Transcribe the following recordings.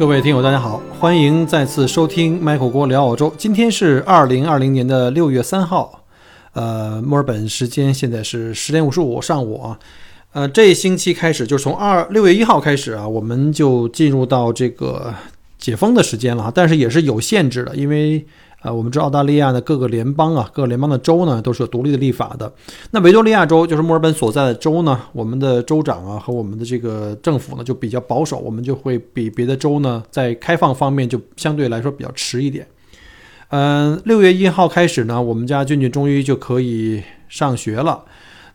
各位听友，大家好，欢迎再次收听 Michael 郭聊澳洲。今天是二零二零年的六月三号，呃，墨尔本时间现在是十点五十五上午啊。呃，这星期开始，就是从二六月一号开始啊，我们就进入到这个解封的时间了，但是也是有限制的，因为。啊，我们知道澳大利亚的各个联邦啊，各个联邦的州呢，都是有独立的立法的。那维多利亚州就是墨尔本所在的州呢，我们的州长啊和我们的这个政府呢就比较保守，我们就会比别的州呢在开放方面就相对来说比较迟一点。嗯，六月一号开始呢，我们家俊俊终于就可以上学了。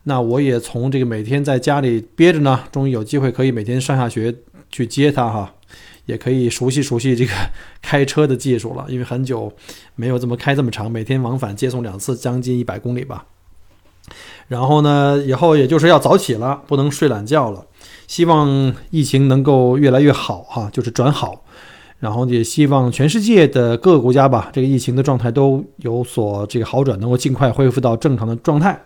那我也从这个每天在家里憋着呢，终于有机会可以每天上下学去接他哈。也可以熟悉熟悉这个开车的技术了，因为很久没有这么开这么长，每天往返接送两次，将近一百公里吧。然后呢，以后也就是要早起了，不能睡懒觉了。希望疫情能够越来越好哈，就是转好。然后也希望全世界的各个国家吧，这个疫情的状态都有所这个好转，能够尽快恢复到正常的状态。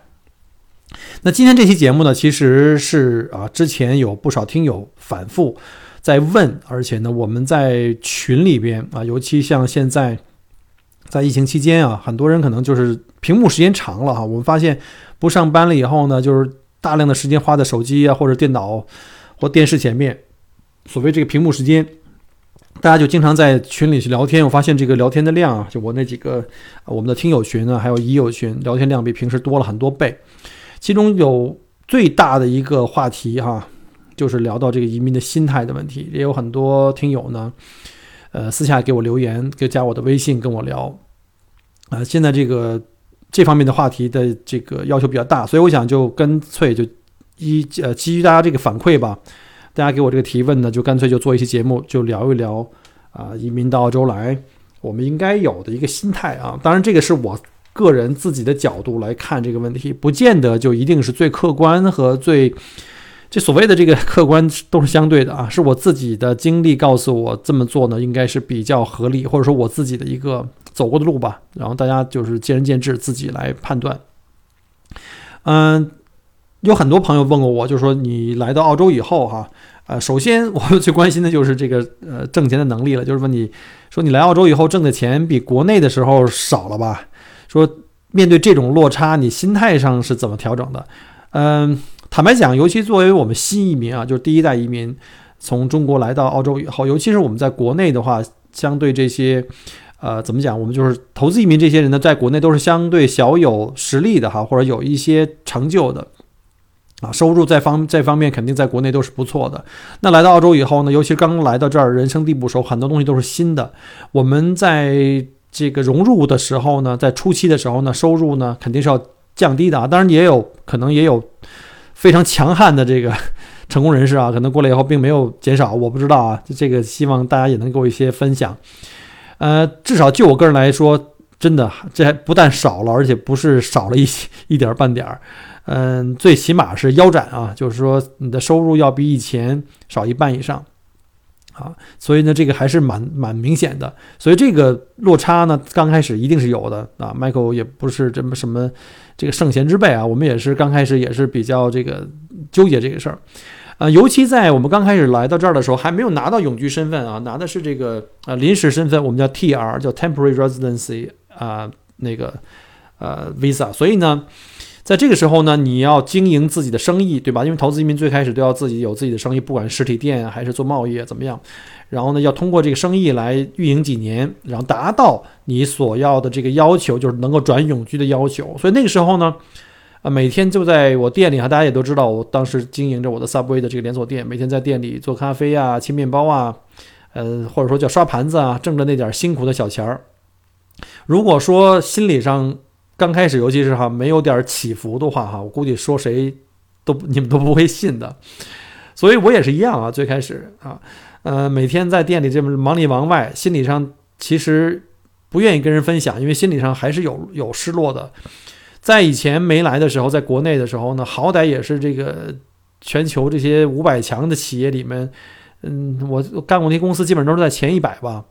那今天这期节目呢，其实是啊，之前有不少听友反复。在问，而且呢，我们在群里边啊，尤其像现在在疫情期间啊，很多人可能就是屏幕时间长了哈。我们发现不上班了以后呢，就是大量的时间花在手机啊或者电脑或电视前面。所谓这个屏幕时间，大家就经常在群里去聊天。我发现这个聊天的量啊，就我那几个我们的听友群呢，还有已友群，聊天量比平时多了很多倍。其中有最大的一个话题哈。就是聊到这个移民的心态的问题，也有很多听友呢，呃，私下给我留言，就加我的微信跟我聊，啊，现在这个这方面的话题的这个要求比较大，所以我想就干脆就一呃基于大家这个反馈吧，大家给我这个提问呢，就干脆就做一期节目，就聊一聊啊，移民到澳洲来，我们应该有的一个心态啊，当然这个是我个人自己的角度来看这个问题，不见得就一定是最客观和最。这所谓的这个客观都是相对的啊，是我自己的经历告诉我这么做呢，应该是比较合理，或者说我自己的一个走过的路吧。然后大家就是见仁见智，自己来判断。嗯，有很多朋友问过我，就是说你来到澳洲以后哈，呃，首先我最关心的就是这个呃挣钱的能力了，就是问你说你来澳洲以后挣的钱比国内的时候少了吧？说面对这种落差，你心态上是怎么调整的？嗯。坦白讲，尤其作为我们新移民啊，就是第一代移民，从中国来到澳洲以后，尤其是我们在国内的话，相对这些，呃，怎么讲？我们就是投资移民这些人呢，在国内都是相对小有实力的哈，或者有一些成就的，啊，收入在方这方面肯定在国内都是不错的。那来到澳洲以后呢，尤其刚来到这儿，人生地不熟，很多东西都是新的。我们在这个融入的时候呢，在初期的时候呢，收入呢肯定是要降低的啊，当然也有可能也有。非常强悍的这个 成功人士啊，可能过来以后并没有减少，我不知道啊。这个希望大家也能给我一些分享。呃，至少就我个人来说，真的这还不但少了，而且不是少了一 一点半点儿。嗯，最起码是腰斩啊，就是说你的收入要比以前少一半以上啊。所以呢，这个还是蛮蛮明显的。所以这个落差呢，刚开始一定是有的啊。Michael 也不是这么什么。这个圣贤之辈啊，我们也是刚开始也是比较这个纠结这个事儿，呃，尤其在我们刚开始来到这儿的时候，还没有拿到永居身份啊，拿的是这个呃临时身份，我们叫 TR，叫 Temporary Residency 啊，那个呃 Visa，所以呢。在这个时候呢，你要经营自己的生意，对吧？因为投资移民最开始都要自己有自己的生意，不管实体店还是做贸易怎么样。然后呢，要通过这个生意来运营几年，然后达到你所要的这个要求，就是能够转永居的要求。所以那个时候呢，啊，每天就在我店里哈，大家也都知道，我当时经营着我的 Subway 的这个连锁店，每天在店里做咖啡啊、切面包啊，呃，或者说叫刷盘子啊，挣着那点辛苦的小钱儿。如果说心理上，刚开始，尤其是哈没有点起伏的话，哈，我估计说谁都你们都不会信的。所以我也是一样啊，最开始啊，呃，每天在店里这么忙里忙外，心理上其实不愿意跟人分享，因为心理上还是有有失落的。在以前没来的时候，在国内的时候呢，好歹也是这个全球这些五百强的企业里面，嗯，我干过那些公司，基本都是在前一百吧。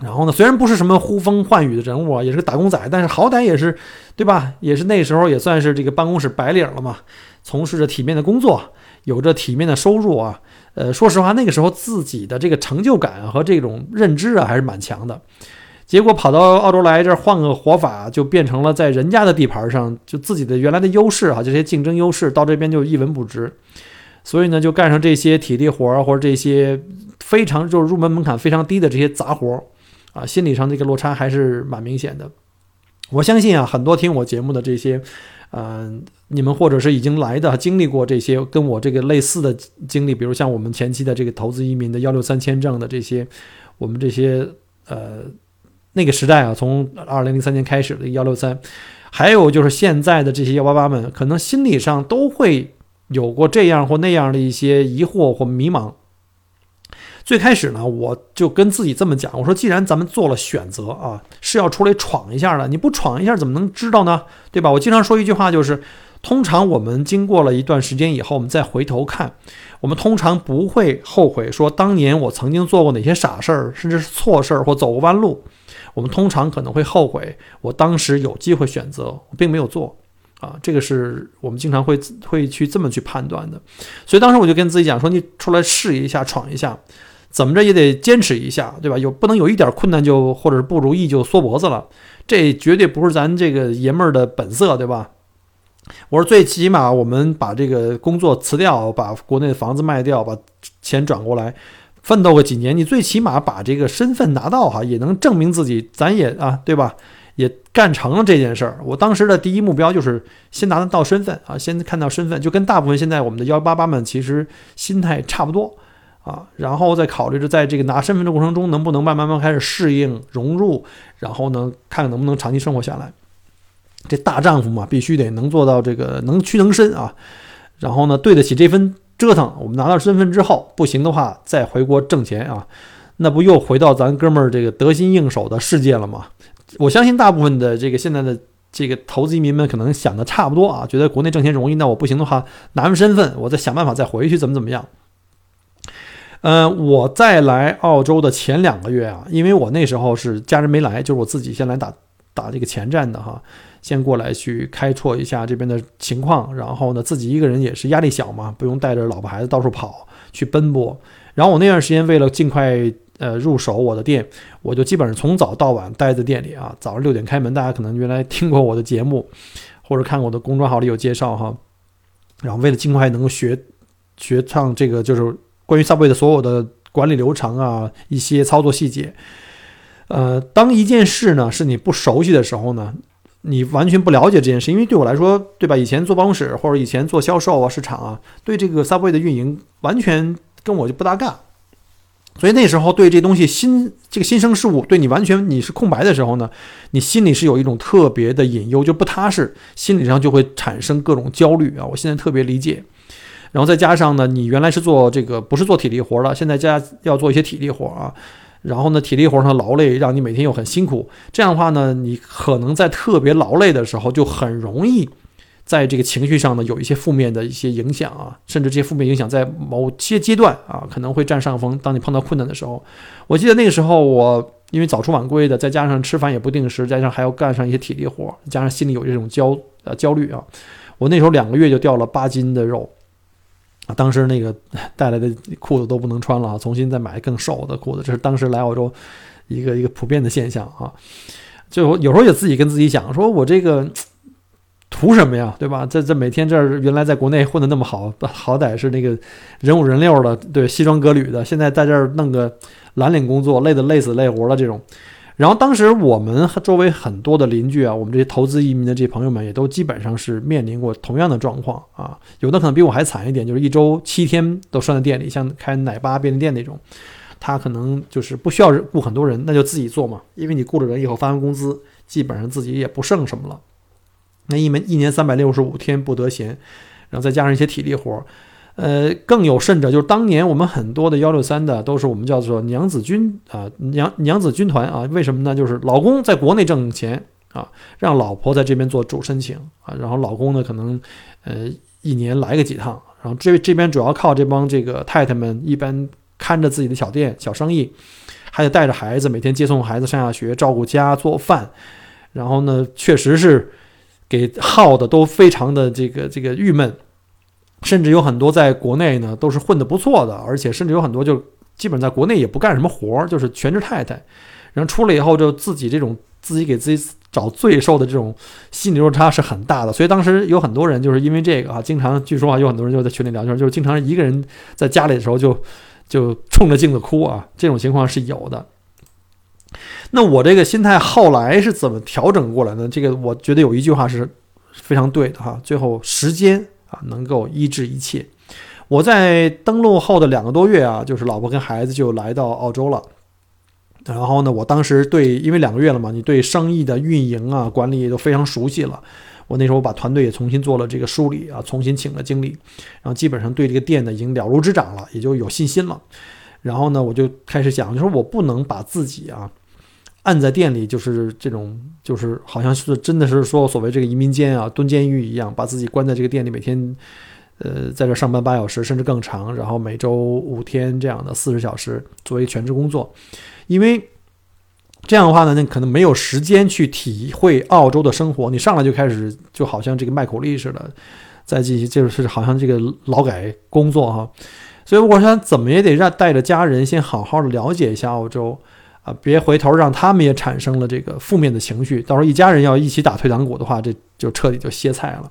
然后呢，虽然不是什么呼风唤雨的人物啊，也是个打工仔，但是好歹也是，对吧？也是那时候也算是这个办公室白领了嘛，从事着体面的工作，有着体面的收入啊。呃，说实话，那个时候自己的这个成就感和这种认知啊，还是蛮强的。结果跑到澳洲来这儿换个活法，就变成了在人家的地盘上，就自己的原来的优势啊，这些竞争优势到这边就一文不值。所以呢，就干上这些体力活或者这些非常就是入门门槛非常低的这些杂活。啊，心理上这个落差还是蛮明显的。我相信啊，很多听我节目的这些，嗯，你们或者是已经来的，经历过这些跟我这个类似的经历，比如像我们前期的这个投资移民的幺六三签证的这些，我们这些呃那个时代啊，从二零零三年开始的幺六三，还有就是现在的这些幺八八们，可能心理上都会有过这样或那样的一些疑惑或迷茫。最开始呢，我就跟自己这么讲，我说既然咱们做了选择啊，是要出来闯一下的，你不闯一下怎么能知道呢？对吧？我经常说一句话，就是通常我们经过了一段时间以后，我们再回头看，我们通常不会后悔说当年我曾经做过哪些傻事儿，甚至是错事儿或走过弯路。我们通常可能会后悔，我当时有机会选择，我并没有做啊。这个是我们经常会会去这么去判断的。所以当时我就跟自己讲说，你出来试一下，闯一下。怎么着也得坚持一下，对吧？有不能有一点困难就或者是不如意就缩脖子了，这绝对不是咱这个爷们儿的本色，对吧？我说最起码我们把这个工作辞掉，把国内的房子卖掉，把钱转过来，奋斗个几年，你最起码把这个身份拿到哈，也能证明自己，咱也啊，对吧？也干成了这件事儿。我当时的第一目标就是先拿得到身份啊，先看到身份，就跟大部分现在我们的幺八八们其实心态差不多。啊，然后再考虑着在这个拿身份的过程中，能不能慢慢慢开始适应融入，然后呢，看看能不能长期生活下来。这大丈夫嘛，必须得能做到这个能屈能伸啊。然后呢，对得起这份折腾。我们拿到身份之后，不行的话再回国挣钱啊，那不又回到咱哥们儿这个得心应手的世界了吗？我相信大部分的这个现在的这个投资移民们可能想的差不多啊，觉得国内挣钱容易，那我不行的话，拿完身份，我再想办法再回去，怎么怎么样。嗯，我在来澳洲的前两个月啊，因为我那时候是家人没来，就是我自己先来打打这个前站的哈，先过来去开拓一下这边的情况，然后呢，自己一个人也是压力小嘛，不用带着老婆孩子到处跑去奔波。然后我那段时间为了尽快呃入手我的店，我就基本上从早到晚待在店里啊，早上六点开门，大家可能原来听过我的节目，或者看我的公众号里有介绍哈。然后为了尽快能够学学唱这个就是。关于 Subway 的所有的管理流程啊，一些操作细节，呃，当一件事呢是你不熟悉的时候呢，你完全不了解这件事，因为对我来说，对吧？以前做办公室或者以前做销售啊、市场啊，对这个 Subway 的运营完全跟我就不搭嘎，所以那时候对这东西新这个新生事物，对你完全你是空白的时候呢，你心里是有一种特别的隐忧，就不踏实，心理上就会产生各种焦虑啊。我现在特别理解。然后再加上呢，你原来是做这个不是做体力活了，现在加要做一些体力活啊。然后呢，体力活上劳累，让你每天又很辛苦。这样的话呢，你可能在特别劳累的时候，就很容易在这个情绪上呢有一些负面的一些影响啊，甚至这些负面影响在某些阶段啊可能会占上风。当你碰到困难的时候，我记得那个时候我因为早出晚归的，再加上吃饭也不定时，加上还要干上一些体力活，加上心里有这种焦呃焦虑啊，我那时候两个月就掉了八斤的肉。当时那个带来的裤子都不能穿了啊，重新再买更瘦的裤子，这是当时来澳洲一个一个普遍的现象啊。就有时候也自己跟自己讲，说我这个图什么呀，对吧？这这每天这原来在国内混的那么好，好歹是那个人五人六的，对，西装革履的，现在在这儿弄个蓝领工作，累的累死累活了这种。然后当时我们周围很多的邻居啊，我们这些投资移民的这些朋友们也都基本上是面临过同样的状况啊，有的可能比我还惨一点，就是一周七天都拴在店里，像开奶爸便利店那种，他可能就是不需要雇很多人，那就自己做嘛，因为你雇了人以后发完工资，基本上自己也不剩什么了，那一门一年三百六十五天不得闲，然后再加上一些体力活，呃，更有甚者，就是当年我们很多的幺六三的都是我们叫做娘子军啊，娘娘子军团啊。为什么呢？就是老公在国内挣钱啊，让老婆在这边做主申请啊，然后老公呢可能呃一年来个几趟，然后这这边主要靠这帮这个太太们一般看着自己的小店小生意，还得带着孩子每天接送孩子上下学，照顾家做饭，然后呢确实是给耗的都非常的这个这个郁闷。甚至有很多在国内呢，都是混得不错的，而且甚至有很多就基本在国内也不干什么活儿，就是全职太太。然后出来以后，就自己这种自己给自己找罪受的这种心理落差是很大的。所以当时有很多人就是因为这个啊，经常据说啊，有很多人就在群里聊天，就是经常一个人在家里的时候就就冲着镜子哭啊，这种情况是有的。那我这个心态后来是怎么调整过来的？这个我觉得有一句话是非常对的哈，最后时间。啊，能够医治一切。我在登陆后的两个多月啊，就是老婆跟孩子就来到澳洲了。然后呢，我当时对，因为两个月了嘛，你对生意的运营啊、管理也都非常熟悉了。我那时候把团队也重新做了这个梳理啊，重新请了经理，然后基本上对这个店呢已经了如指掌了，也就有信心了。然后呢，我就开始想，就说我不能把自己啊。按在店里就是这种，就是好像是真的是说所谓这个移民监啊，蹲监狱一样，把自己关在这个店里，每天，呃，在这上班八小时甚至更长，然后每周五天这样的四十小时作为全职工作，因为这样的话呢，那可能没有时间去体会澳洲的生活。你上来就开始就好像这个卖口力似的，再进行就是好像这个劳改工作哈。所以我想怎么也得让带着家人先好好的了解一下澳洲。啊，别回头让他们也产生了这个负面的情绪，到时候一家人要一起打退堂鼓的话，这就彻底就歇菜了。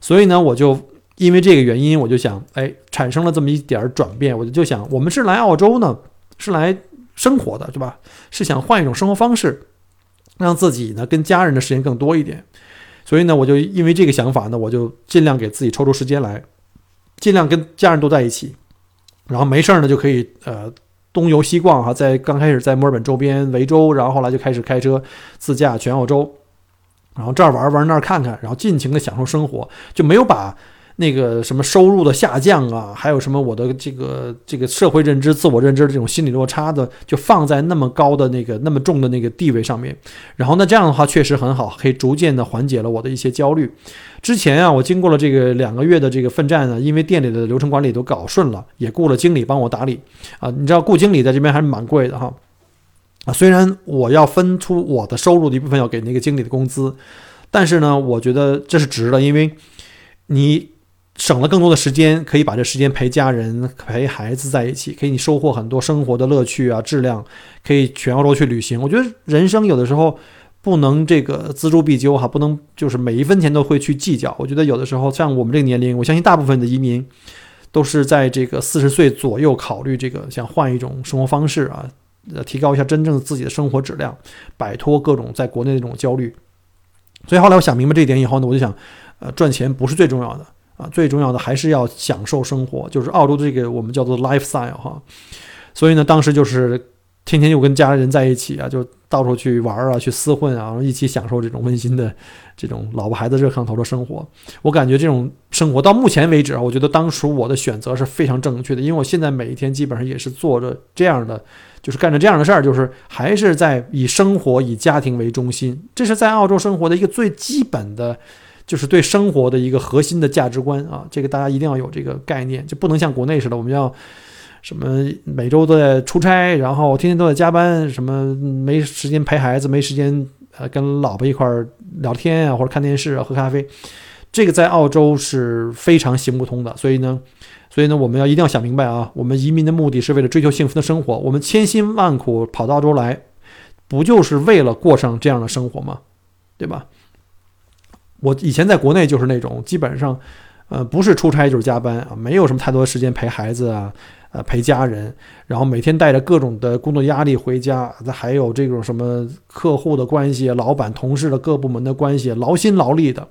所以呢，我就因为这个原因，我就想，哎，产生了这么一点转变，我就就想，我们是来澳洲呢，是来生活的，对吧？是想换一种生活方式，让自己呢跟家人的时间更多一点。所以呢，我就因为这个想法呢，我就尽量给自己抽出时间来，尽量跟家人都在一起，然后没事儿呢就可以呃。东游西逛哈，在刚开始在墨尔本周边维州，然后后来就开始开车自驾全澳洲，然后这儿玩玩那儿看看，然后尽情的享受生活，就没有把。那个什么收入的下降啊，还有什么我的这个这个社会认知、自我认知的这种心理落差的，就放在那么高的那个那么重的那个地位上面。然后那，这样的话确实很好，可以逐渐的缓解了我的一些焦虑。之前啊，我经过了这个两个月的这个奋战呢，因为店里的流程管理都搞顺了，也雇了经理帮我打理啊。你知道雇经理在这边还是蛮贵的哈啊，虽然我要分出我的收入的一部分要给那个经理的工资，但是呢，我觉得这是值的，因为你。省了更多的时间，可以把这时间陪家人、陪孩子在一起，可以你收获很多生活的乐趣啊，质量可以全澳洲去旅行。我觉得人生有的时候不能这个锱铢必究哈，不能就是每一分钱都会去计较。我觉得有的时候像我们这个年龄，我相信大部分的移民都是在这个四十岁左右考虑这个想换一种生活方式啊，呃，提高一下真正自己的生活质量，摆脱各种在国内的这种焦虑。所以后来我想明白这一点以后呢，我就想，呃，赚钱不是最重要的。啊，最重要的还是要享受生活，就是澳洲这个我们叫做 lifestyle 哈。所以呢，当时就是天天就跟家人在一起啊，就到处去玩啊，去厮混啊，然后一起享受这种温馨的这种老婆孩子热炕头的生活。我感觉这种生活到目前为止啊，我觉得当初我的选择是非常正确的，因为我现在每一天基本上也是做着这样的，就是干着这样的事儿，就是还是在以生活以家庭为中心，这是在澳洲生活的一个最基本的。就是对生活的一个核心的价值观啊，这个大家一定要有这个概念，就不能像国内似的，我们要什么每周都在出差，然后天天都在加班，什么没时间陪孩子，没时间呃跟老婆一块儿聊天啊，或者看电视啊，喝咖啡，这个在澳洲是非常行不通的。所以呢，所以呢，我们要一定要想明白啊，我们移民的目的是为了追求幸福的生活，我们千辛万苦跑到澳洲来，不就是为了过上这样的生活吗？对吧？我以前在国内就是那种基本上，呃，不是出差就是加班啊，没有什么太多时间陪孩子啊，呃，陪家人，然后每天带着各种的工作压力回家，还有这种什么客户的关系、老板、同事的各部门的关系，劳心劳力的。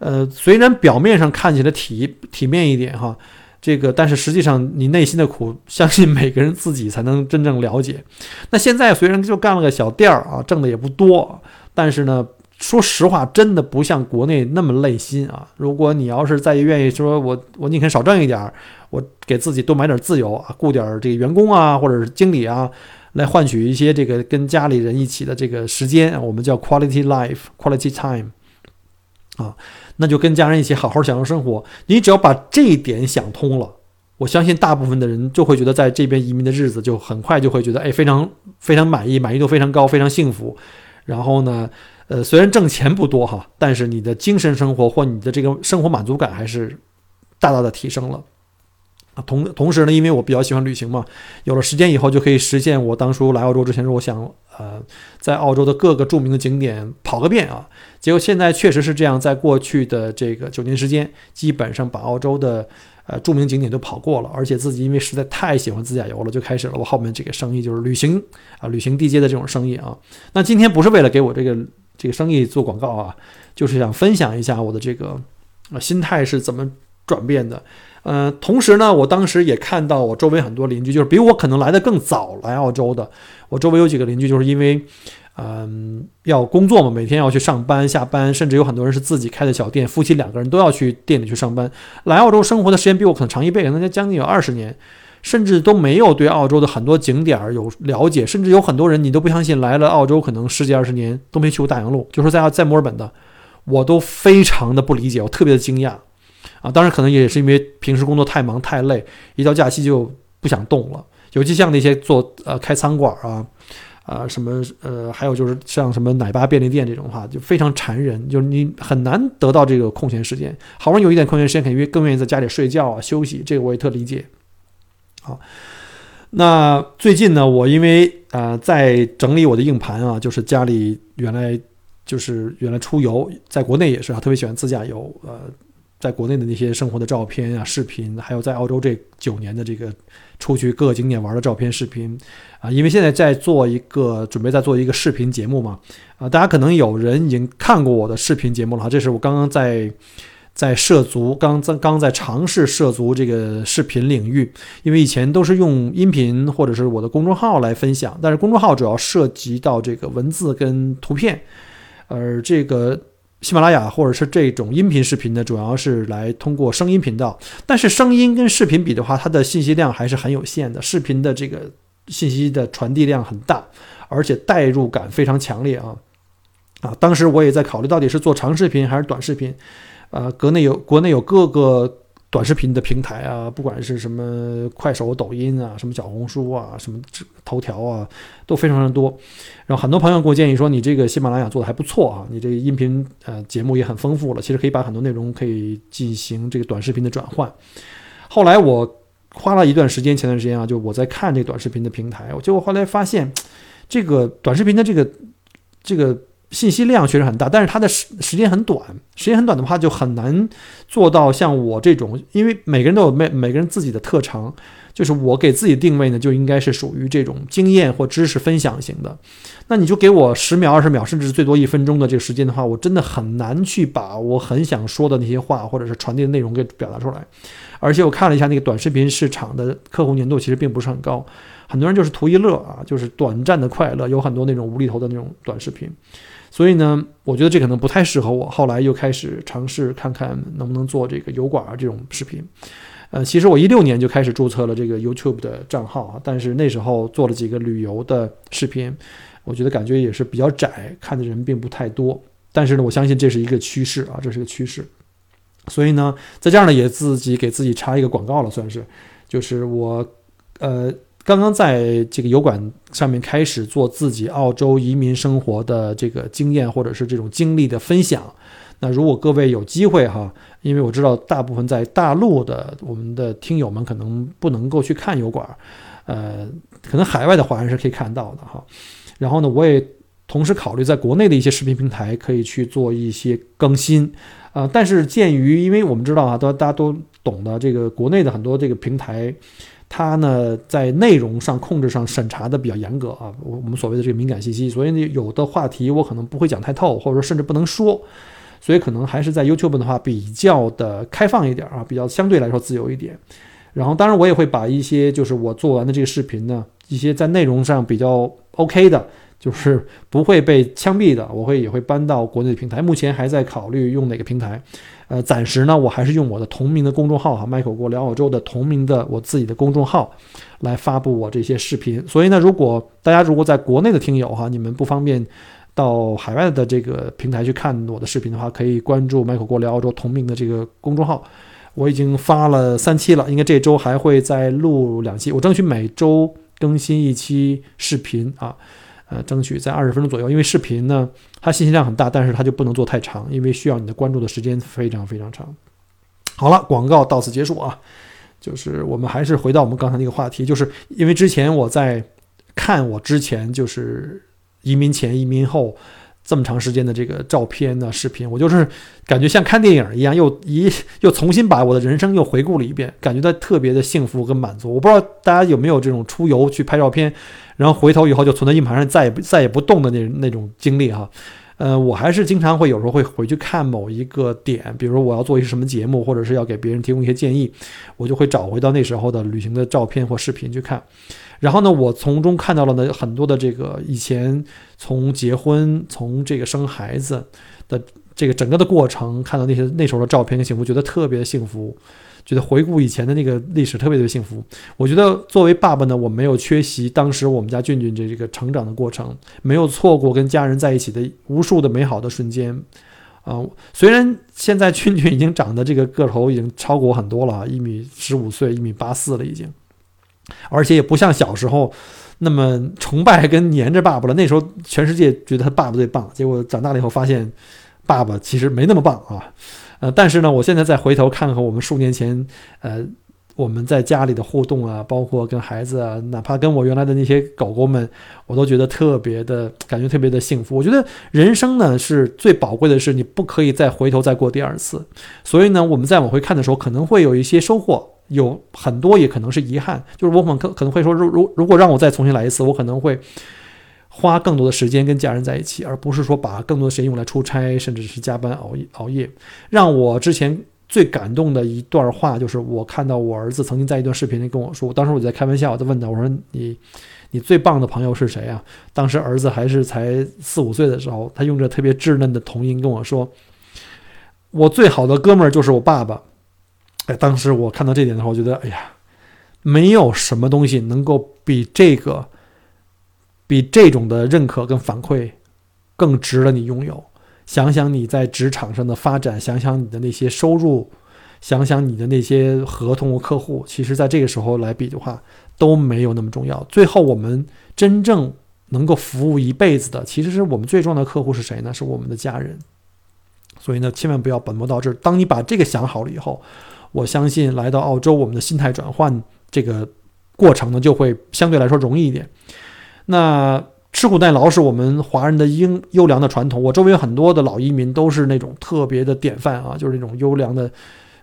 呃，虽然表面上看起来体体面一点哈，这个，但是实际上你内心的苦，相信每个人自己才能真正了解。那现在虽然就干了个小店儿啊，挣的也不多，但是呢。说实话，真的不像国内那么累心啊。如果你要是再愿意说，我我宁肯少挣一点儿，我给自己多买点自由啊，雇点这个员工啊，或者是经理啊，来换取一些这个跟家里人一起的这个时间，我们叫 quality life quality time 啊，那就跟家人一起好好享受生活。你只要把这一点想通了，我相信大部分的人就会觉得在这边移民的日子就很快就会觉得哎非常非常满意，满意度非常高，非常幸福。然后呢？呃，虽然挣钱不多哈，但是你的精神生活或你的这个生活满足感还是大大的提升了啊。同同时呢，因为我比较喜欢旅行嘛，有了时间以后就可以实现我当初来澳洲之前说我想呃在澳洲的各个著名的景点跑个遍啊。结果现在确实是这样，在过去的这个九年时间，基本上把澳洲的呃著名景点都跑过了，而且自己因为实在太喜欢自驾游了，就开始了我后面这个生意，就是旅行啊旅行地接的这种生意啊。那今天不是为了给我这个。这个生意做广告啊，就是想分享一下我的这个呃心态是怎么转变的。呃，同时呢，我当时也看到我周围很多邻居，就是比我可能来的更早来澳洲的。我周围有几个邻居，就是因为嗯要工作嘛，每天要去上班下班，甚至有很多人是自己开的小店，夫妻两个人都要去店里去上班。来澳洲生活的时间比我可能长一倍，可能将近有二十年。甚至都没有对澳洲的很多景点有了解，甚至有很多人你都不相信来了澳洲可能十几二十年都没去过大洋路，就是在在墨尔本的，我都非常的不理解，我特别的惊讶啊！当然可能也是因为平时工作太忙太累，一到假期就不想动了。尤其像那些做呃开餐馆啊啊什么呃，还有就是像什么奶爸便利店这种话，就非常缠人，就是你很难得到这个空闲时间。好不容易有一点空闲时间，肯定更愿意在家里睡觉啊休息，这个我也特理解。好，那最近呢，我因为呃在整理我的硬盘啊，就是家里原来就是原来出游，在国内也是啊，特别喜欢自驾游，呃，在国内的那些生活的照片啊、视频，还有在澳洲这九年的这个出去各个景点玩的照片、视频啊，因为现在在做一个准备在做一个视频节目嘛，啊，大家可能有人已经看过我的视频节目了哈，这是我刚刚在。在涉足刚刚在尝试涉足这个视频领域，因为以前都是用音频或者是我的公众号来分享，但是公众号主要涉及到这个文字跟图片，而这个喜马拉雅或者是这种音频视频呢，主要是来通过声音频道。但是声音跟视频比的话，它的信息量还是很有限的，视频的这个信息的传递量很大，而且代入感非常强烈啊啊！当时我也在考虑，到底是做长视频还是短视频。呃，国内有国内有各个短视频的平台啊，不管是什么快手、抖音啊，什么小红书啊，什么头条啊，都非常的多。然后很多朋友给我建议说，你这个喜马拉雅做的还不错啊，你这个音频呃节目也很丰富了，其实可以把很多内容可以进行这个短视频的转换。后来我花了一段时间，前段时间啊，就我在看这个短视频的平台，我结果后来发现，这个短视频的这个这个。信息量确实很大，但是它的时时间很短，时间很短的话就很难做到像我这种，因为每个人都有每每个人自己的特长，就是我给自己定位呢，就应该是属于这种经验或知识分享型的。那你就给我十秒、二十秒，甚至最多一分钟的这个时间的话，我真的很难去把我很想说的那些话或者是传递的内容给表达出来。而且我看了一下那个短视频市场的客户粘度，其实并不是很高，很多人就是图一乐啊，就是短暂的快乐，有很多那种无厘头的那种短视频。所以呢，我觉得这可能不太适合我。后来又开始尝试看看能不能做这个油管啊这种视频。呃，其实我一六年就开始注册了这个 YouTube 的账号啊，但是那时候做了几个旅游的视频，我觉得感觉也是比较窄，看的人并不太多。但是呢，我相信这是一个趋势啊，这是个趋势。所以呢，在这儿呢，也自己给自己插一个广告了，算是，就是我，呃。刚刚在这个油管上面开始做自己澳洲移民生活的这个经验或者是这种经历的分享。那如果各位有机会哈，因为我知道大部分在大陆的我们的听友们可能不能够去看油管，呃，可能海外的华人是可以看到的哈。然后呢，我也同时考虑在国内的一些视频平台可以去做一些更新，呃，但是鉴于因为我们知道啊，都大家都懂得这个国内的很多这个平台。它呢，在内容上控制上审查的比较严格啊，我我们所谓的这个敏感信息，所以呢，有的话题我可能不会讲太透，或者说甚至不能说，所以可能还是在 YouTube 的话比较的开放一点啊，比较相对来说自由一点。然后，当然我也会把一些就是我做完的这个视频呢，一些在内容上比较 OK 的，就是不会被枪毙的。我会也会搬到国内的平台，目前还在考虑用哪个平台。呃，暂时呢，我还是用我的同名的公众号哈，Michael 郭聊澳洲的同名的我自己的公众号来发布我这些视频。所以呢，如果大家如果在国内的听友哈，你们不方便到海外的这个平台去看我的视频的话，可以关注 Michael 郭聊澳洲同名的这个公众号。我已经发了三期了，应该这周还会再录两期。我争取每周更新一期视频啊，呃，争取在二十分钟左右。因为视频呢，它信息量很大，但是它就不能做太长，因为需要你的关注的时间非常非常长。好了，广告到此结束啊。就是我们还是回到我们刚才那个话题，就是因为之前我在看我之前就是移民前、移民后。这么长时间的这个照片呢、视频，我就是感觉像看电影一样，又一又重新把我的人生又回顾了一遍，感觉到特别的幸福跟满足。我不知道大家有没有这种出游去拍照片，然后回头以后就存在硬盘上，再也不再也不动的那那种经历哈。呃，我还是经常会有时候会回去看某一个点，比如我要做一些什么节目，或者是要给别人提供一些建议，我就会找回到那时候的旅行的照片或视频去看。然后呢，我从中看到了呢很多的这个以前从结婚从这个生孩子的这个整个的过程，看到那些那时候的照片跟幸福，觉得特别幸福，觉得回顾以前的那个历史特别的幸福。我觉得作为爸爸呢，我没有缺席当时我们家俊俊这这个成长的过程，没有错过跟家人在一起的无数的美好的瞬间。啊，虽然现在俊俊已经长得这个个头已经超过我很多了，一米十五岁，一米八四了已经。而且也不像小时候那么崇拜跟黏着爸爸了。那时候全世界觉得他爸爸最棒，结果长大了以后发现，爸爸其实没那么棒啊。呃，但是呢，我现在再回头看看我们数年前，呃，我们在家里的互动啊，包括跟孩子啊，哪怕跟我原来的那些狗狗们，我都觉得特别的感觉特别的幸福。我觉得人生呢是最宝贵的是你不可以再回头再过第二次，所以呢，我们再往回看的时候，可能会有一些收获。有很多也可能是遗憾，就是我们可可能会说，如如如果让我再重新来一次，我可能会花更多的时间跟家人在一起，而不是说把更多的时间用来出差，甚至是加班熬夜熬夜。让我之前最感动的一段话，就是我看到我儿子曾经在一段视频里跟我说，当时我就在开玩笑，我在问他，我说你你最棒的朋友是谁啊？当时儿子还是才四五岁的时候，他用着特别稚嫩的童音跟我说，我最好的哥们儿就是我爸爸。哎，当时我看到这点的话，我觉得，哎呀，没有什么东西能够比这个，比这种的认可跟反馈更值得你拥有。想想你在职场上的发展，想想你的那些收入，想想你的那些合同和客户，其实在这个时候来比的话，都没有那么重要。最后，我们真正能够服务一辈子的，其实是我们最重要的客户是谁呢？是我们的家人。所以呢，千万不要本末倒置。当你把这个想好了以后，我相信来到澳洲，我们的心态转换这个过程呢，就会相对来说容易一点。那吃苦耐劳是我们华人的优优良的传统。我周围有很多的老移民都是那种特别的典范啊，就是那种优良的，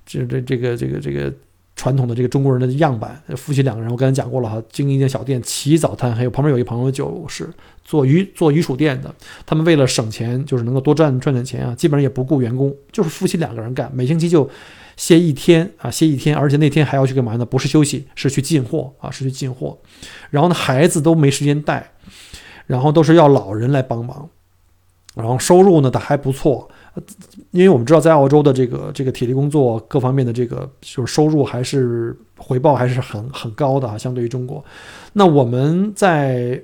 这这这个这个这个传统的这个中国人的样板。夫妻两个人，我刚才讲过了哈，经营一间小店，起早贪黑。旁边有一朋友就是做鱼做鱼薯店的，他们为了省钱，就是能够多赚赚点钱啊，基本上也不雇员工，就是夫妻两个人干，每星期就。歇一天啊，歇一天，而且那天还要去干嘛呢？不是休息，是去进货啊，是去进货。然后呢，孩子都没时间带，然后都是要老人来帮忙。然后收入呢，倒还不错，因为我们知道在澳洲的这个这个体力工作各方面的这个就是收入还是回报还是很很高的啊，相对于中国。那我们在。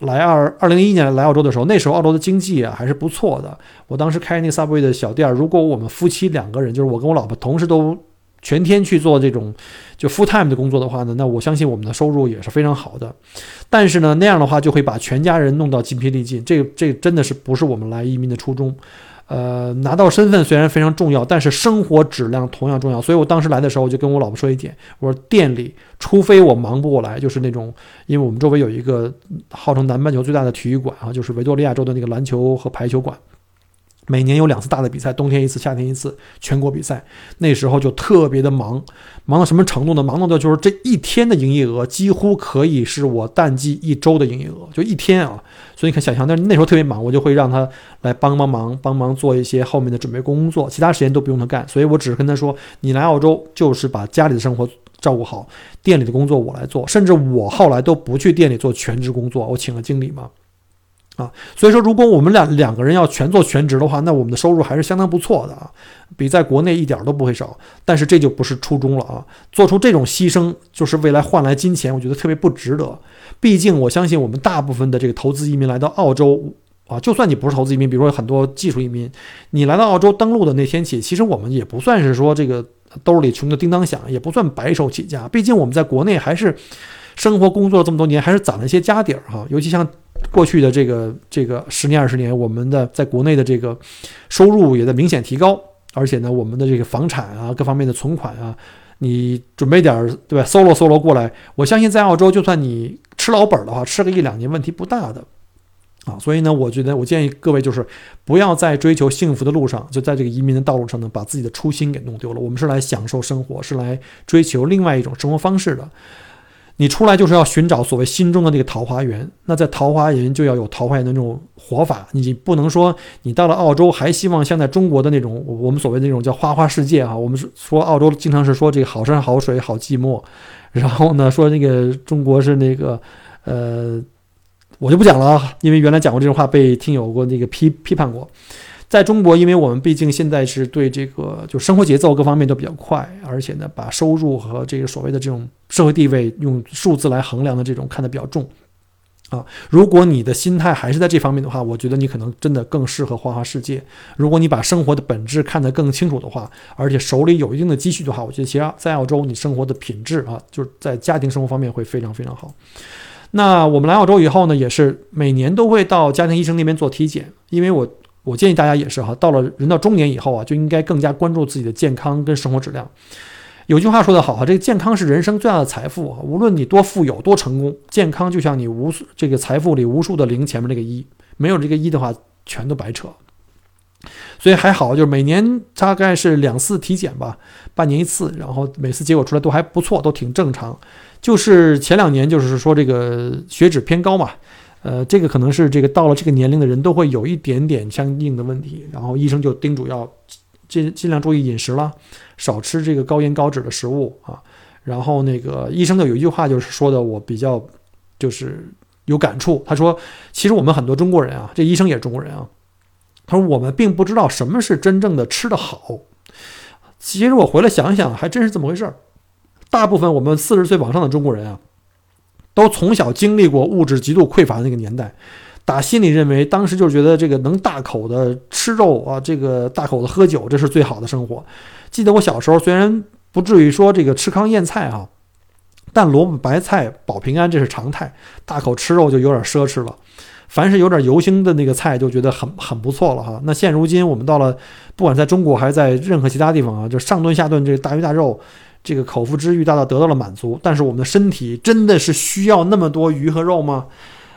来二二零一一年来澳洲的时候，那时候澳洲的经济啊还是不错的。我当时开那个 Subway 的小店，如果我们夫妻两个人，就是我跟我老婆同时都全天去做这种就 full time 的工作的话呢，那我相信我们的收入也是非常好的。但是呢，那样的话就会把全家人弄到筋疲力尽，这这真的是不是我们来移民的初衷。呃，拿到身份虽然非常重要，但是生活质量同样重要。所以我当时来的时候，我就跟我老婆说一点，我说店里除非我忙不过来，就是那种，因为我们周围有一个号称南半球最大的体育馆啊，就是维多利亚州的那个篮球和排球馆。每年有两次大的比赛，冬天一次，夏天一次，全国比赛。那时候就特别的忙，忙到什么程度呢？忙到的就是这一天的营业额几乎可以是我淡季一周的营业额，就一天啊。所以你看，想象那那时候特别忙，我就会让他来帮帮忙，帮忙做一些后面的准备工作，其他时间都不用他干。所以我只是跟他说：“你来澳洲就是把家里的生活照顾好，店里的工作我来做。”甚至我后来都不去店里做全职工作，我请了经理嘛。啊。所以说，如果我们俩两个人要全做全职的话，那我们的收入还是相当不错的啊，比在国内一点都不会少。但是这就不是初衷了啊，做出这种牺牲就是未来换来金钱，我觉得特别不值得。毕竟我相信我们大部分的这个投资移民来到澳洲啊，就算你不是投资移民，比如说很多技术移民，你来到澳洲登陆的那天起，其实我们也不算是说这个。兜里穷得叮当响，也不算白手起家。毕竟我们在国内还是生活工作了这么多年，还是攒了一些家底儿哈。尤其像过去的这个这个十年二十年，我们的在国内的这个收入也在明显提高，而且呢，我们的这个房产啊，各方面的存款啊，你准备点儿对吧？搜罗搜罗过来，我相信在澳洲，就算你吃老本的话，吃个一两年问题不大的。啊，所以呢，我觉得我建议各位就是不要在追求幸福的路上，就在这个移民的道路上呢，把自己的初心给弄丢了。我们是来享受生活，是来追求另外一种生活方式的。你出来就是要寻找所谓心中的那个桃花源，那在桃花源就要有桃花源的那种活法。你不能说你到了澳洲还希望像在中国的那种我们所谓的那种叫花花世界啊。我们说澳洲经常是说这个好山好水好寂寞，然后呢说那个中国是那个呃。我就不讲了啊，因为原来讲过这种话，被听友过那个批批判过。在中国，因为我们毕竟现在是对这个就生活节奏各方面都比较快，而且呢，把收入和这个所谓的这种社会地位用数字来衡量的这种看得比较重啊。如果你的心态还是在这方面的话，我觉得你可能真的更适合花花世界。如果你把生活的本质看得更清楚的话，而且手里有一定的积蓄的话，我觉得其实在澳洲你生活的品质啊，就是在家庭生活方面会非常非常好。那我们来澳洲以后呢，也是每年都会到家庭医生那边做体检，因为我我建议大家也是哈，到了人到中年以后啊，就应该更加关注自己的健康跟生活质量。有句话说得好哈，这个健康是人生最大的财富啊，无论你多富有多成功，健康就像你无数这个财富里无数的零前面那个一，没有这个一的话，全都白扯。所以还好，就是每年大概是两次体检吧，半年一次，然后每次结果出来都还不错，都挺正常。就是前两年，就是说这个血脂偏高嘛，呃，这个可能是这个到了这个年龄的人都会有一点点相应的问题，然后医生就叮嘱要尽尽量注意饮食了，少吃这个高盐高脂的食物啊。然后那个医生的有一句话就是说的，我比较就是有感触。他说，其实我们很多中国人啊，这医生也是中国人啊，他说我们并不知道什么是真正的吃的好。其实我回来想想，还真是这么回事儿。大部分我们四十岁往上的中国人啊，都从小经历过物质极度匮乏的那个年代，打心里认为当时就觉得这个能大口的吃肉啊，这个大口的喝酒，这是最好的生活。记得我小时候虽然不至于说这个吃糠咽菜啊，但萝卜白菜保平安这是常态，大口吃肉就有点奢侈了。凡是有点油腥的那个菜就觉得很很不错了哈。那现如今我们到了，不管在中国还是在任何其他地方啊，就上顿下顿这大鱼大肉。这个口腹之欲大到得到了满足，但是我们的身体真的是需要那么多鱼和肉吗？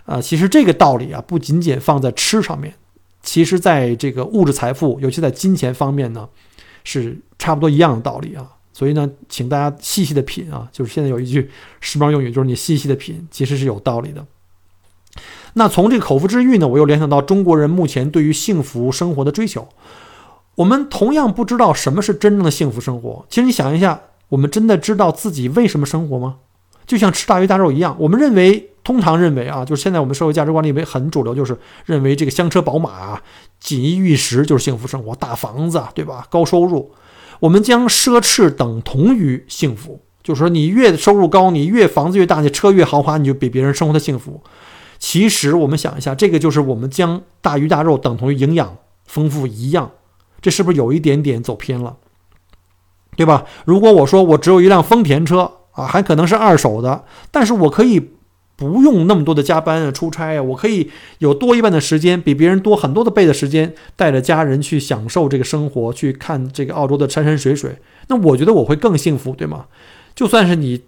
啊，其实这个道理啊，不仅仅放在吃上面，其实在这个物质财富，尤其在金钱方面呢，是差不多一样的道理啊。所以呢，请大家细细的品啊，就是现在有一句时髦用语，就是你细细的品，其实是有道理的。那从这个口腹之欲呢，我又联想到中国人目前对于幸福生活的追求，我们同样不知道什么是真正的幸福生活。其实你想一下。我们真的知道自己为什么生活吗？就像吃大鱼大肉一样，我们认为，通常认为啊，就是现在我们社会价值观里面很主流，就是认为这个香车宝马、锦衣玉食就是幸福生活，大房子，对吧？高收入，我们将奢侈等同于幸福，就是说你越收入高，你越房子越大，你车越豪华，你就比别人生活的幸福。其实我们想一下，这个就是我们将大鱼大肉等同于营养丰富一样，这是不是有一点点走偏了？对吧？如果我说我只有一辆丰田车啊，还可能是二手的，但是我可以不用那么多的加班啊、出差啊，我可以有多一半的时间，比别人多很多的倍的时间，带着家人去享受这个生活，去看这个澳洲的山山水水。那我觉得我会更幸福，对吗？就算是你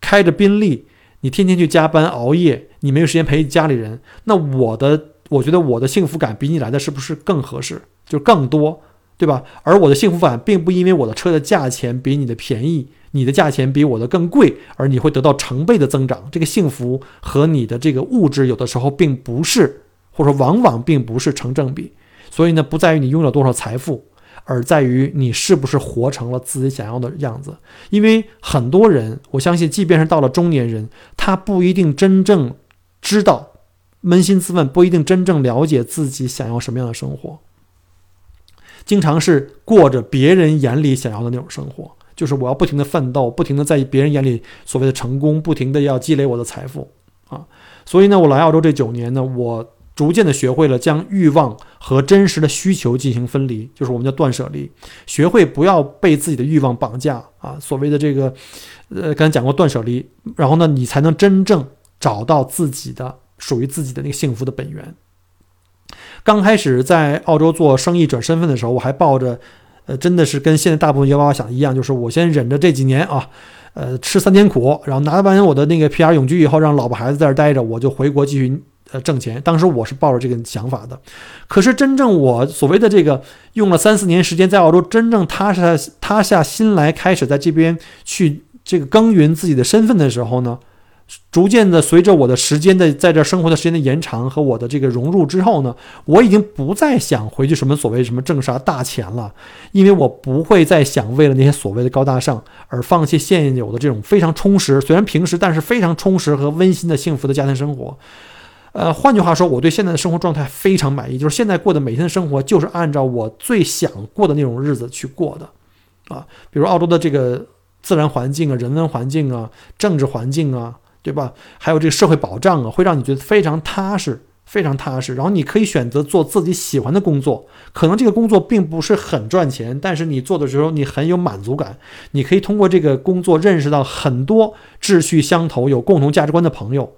开着宾利，你天天去加班熬夜，你没有时间陪家里人，那我的，我觉得我的幸福感比你来的是不是更合适？就更多。对吧？而我的幸福感并不因为我的车的价钱比你的便宜，你的价钱比我的更贵，而你会得到成倍的增长。这个幸福和你的这个物质有的时候并不是，或者说往往并不是成正比。所以呢，不在于你拥有多少财富，而在于你是不是活成了自己想要的样子。因为很多人，我相信，即便是到了中年人，他不一定真正知道扪心自问，不一定真正了解自己想要什么样的生活，经常是过着别人眼里想要的那种生活，就是我要不停的奋斗，不停的在别人眼里所谓的成功，不停的要积累我的财富啊。所以呢，我来澳洲这九年呢，我逐渐的学会了将欲望和真实的需求进行分离，就是我们叫断舍离，学会不要被自己的欲望绑架啊。所谓的这个，呃，刚才讲过断舍离，然后呢，你才能真正找到自己的属于自己的那个幸福的本源。刚开始在澳洲做生意转身份的时候，我还抱着，呃，真的是跟现在大部分幺八八想的一样，就是我先忍着这几年啊。呃，吃三天苦，然后拿完我的那个 PR 永居以后，让老婆孩子在这待着，我就回国继续呃挣钱。当时我是抱着这个想法的，可是真正我所谓的这个用了三四年时间在澳洲真正踏下踏下心来，开始在这边去这个耕耘自己的身份的时候呢？逐渐的，随着我的时间的在这生活的时间的延长和我的这个融入之后呢，我已经不再想回去什么所谓什么挣啥大钱了，因为我不会再想为了那些所谓的高大上而放弃现有的这种非常充实，虽然平时但是非常充实和温馨的幸福的家庭生活。呃，换句话说，我对现在的生活状态非常满意，就是现在过的每天的生活就是按照我最想过的那种日子去过的，啊，比如澳洲的这个自然环境啊、人文环境啊、政治环境啊。对吧？还有这个社会保障啊，会让你觉得非常踏实，非常踏实。然后你可以选择做自己喜欢的工作，可能这个工作并不是很赚钱，但是你做的时候你很有满足感。你可以通过这个工作认识到很多志趣相投、有共同价值观的朋友。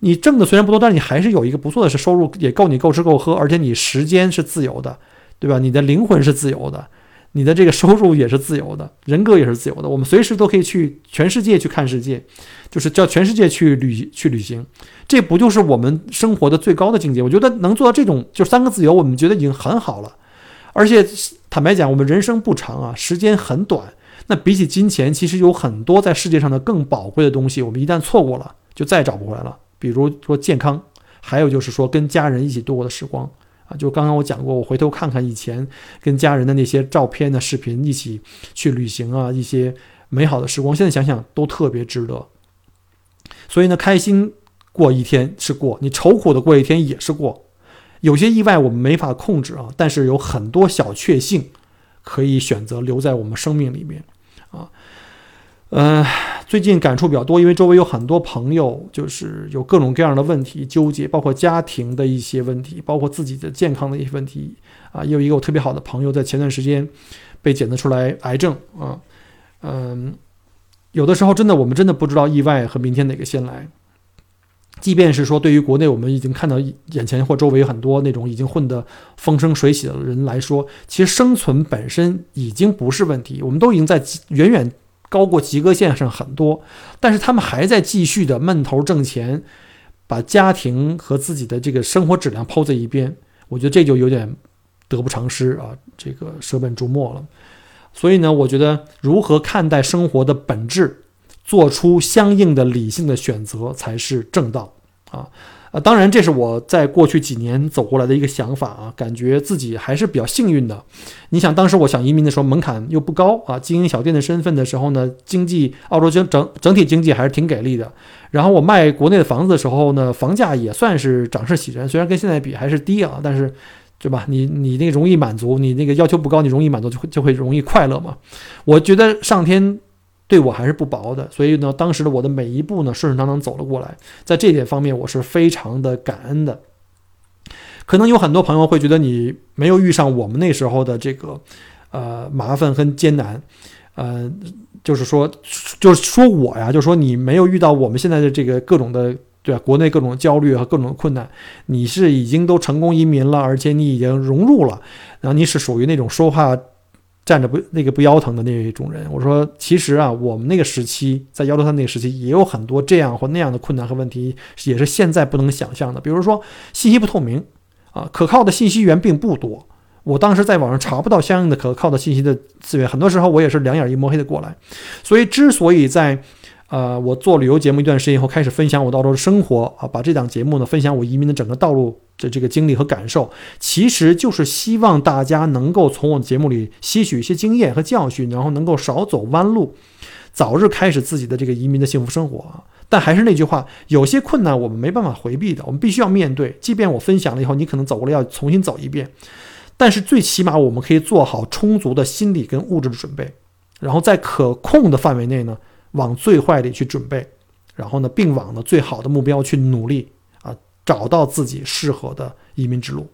你挣的虽然不多，但是你还是有一个不错的是收入，也够你够吃够喝，而且你时间是自由的，对吧？你的灵魂是自由的。你的这个收入也是自由的，人格也是自由的。我们随时都可以去全世界去看世界，就是叫全世界去旅去旅行。这不就是我们生活的最高的境界？我觉得能做到这种就三个自由，我们觉得已经很好了。而且坦白讲，我们人生不长啊，时间很短。那比起金钱，其实有很多在世界上的更宝贵的东西，我们一旦错过了，就再也找不回来了。比如说健康，还有就是说跟家人一起度过的时光。啊，就刚刚我讲过，我回头看看以前跟家人的那些照片的视频，一起去旅行啊，一些美好的时光，现在想想都特别值得。所以呢，开心过一天是过，你愁苦的过一天也是过。有些意外我们没法控制啊，但是有很多小确幸可以选择留在我们生命里面。嗯，最近感触比较多，因为周围有很多朋友，就是有各种各样的问题纠结，包括家庭的一些问题，包括自己的健康的一些问题啊。也有一个我特别好的朋友，在前段时间被检测出来癌症啊。嗯，有的时候真的，我们真的不知道意外和明天哪个先来。即便是说，对于国内我们已经看到眼前或周围很多那种已经混得风生水起的人来说，其实生存本身已经不是问题，我们都已经在远远。高过及格线上很多，但是他们还在继续的闷头挣钱，把家庭和自己的这个生活质量抛在一边，我觉得这就有点得不偿失啊，这个舍本逐末了。所以呢，我觉得如何看待生活的本质，做出相应的理性的选择才是正道啊。啊，当然，这是我在过去几年走过来的一个想法啊，感觉自己还是比较幸运的。你想，当时我想移民的时候，门槛又不高啊，经营小店的身份的时候呢，经济澳洲经整整体经济还是挺给力的。然后我卖国内的房子的时候呢，房价也算是涨势喜人，虽然跟现在比还是低啊，但是，对吧？你你那个容易满足，你那个要求不高，你容易满足，就会就会容易快乐嘛。我觉得上天。对我还是不薄的，所以呢，当时的我的每一步呢，顺顺当当走了过来，在这点方面，我是非常的感恩的。可能有很多朋友会觉得你没有遇上我们那时候的这个呃麻烦和艰难，呃，就是说，就是说我呀，就是说你没有遇到我们现在的这个各种的对吧？国内各种焦虑和各种困难，你是已经都成功移民了，而且你已经融入了，然后你是属于那种说话。站着不那个不腰疼的那一种人，我说其实啊，我们那个时期在幺六三那个时期也有很多这样或那样的困难和问题，也是现在不能想象的。比如说信息不透明啊，可靠的信息源并不多。我当时在网上查不到相应的可靠的信息的资源，很多时候我也是两眼一摸黑的过来。所以之所以在呃我做旅游节目一段时间以后，开始分享我到澳洲的生活啊，把这档节目呢分享我移民的整个道路。的这个经历和感受，其实就是希望大家能够从我的节目里吸取一些经验和教训，然后能够少走弯路，早日开始自己的这个移民的幸福生活啊。但还是那句话，有些困难我们没办法回避的，我们必须要面对。即便我分享了以后，你可能走过来要重新走一遍，但是最起码我们可以做好充足的心理跟物质的准备，然后在可控的范围内呢，往最坏里去准备，然后呢，并往呢最好的目标去努力啊，找到自己适合的移民之路。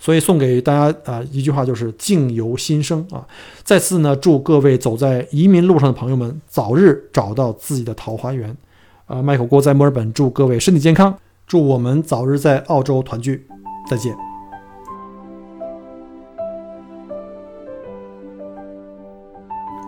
所以送给大家啊一句话就是境由心生啊！再次呢祝各位走在移民路上的朋友们早日找到自己的桃花源。啊，麦口锅在墨尔本祝各位身体健康，祝我们早日在澳洲团聚，再见。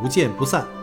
不见不散。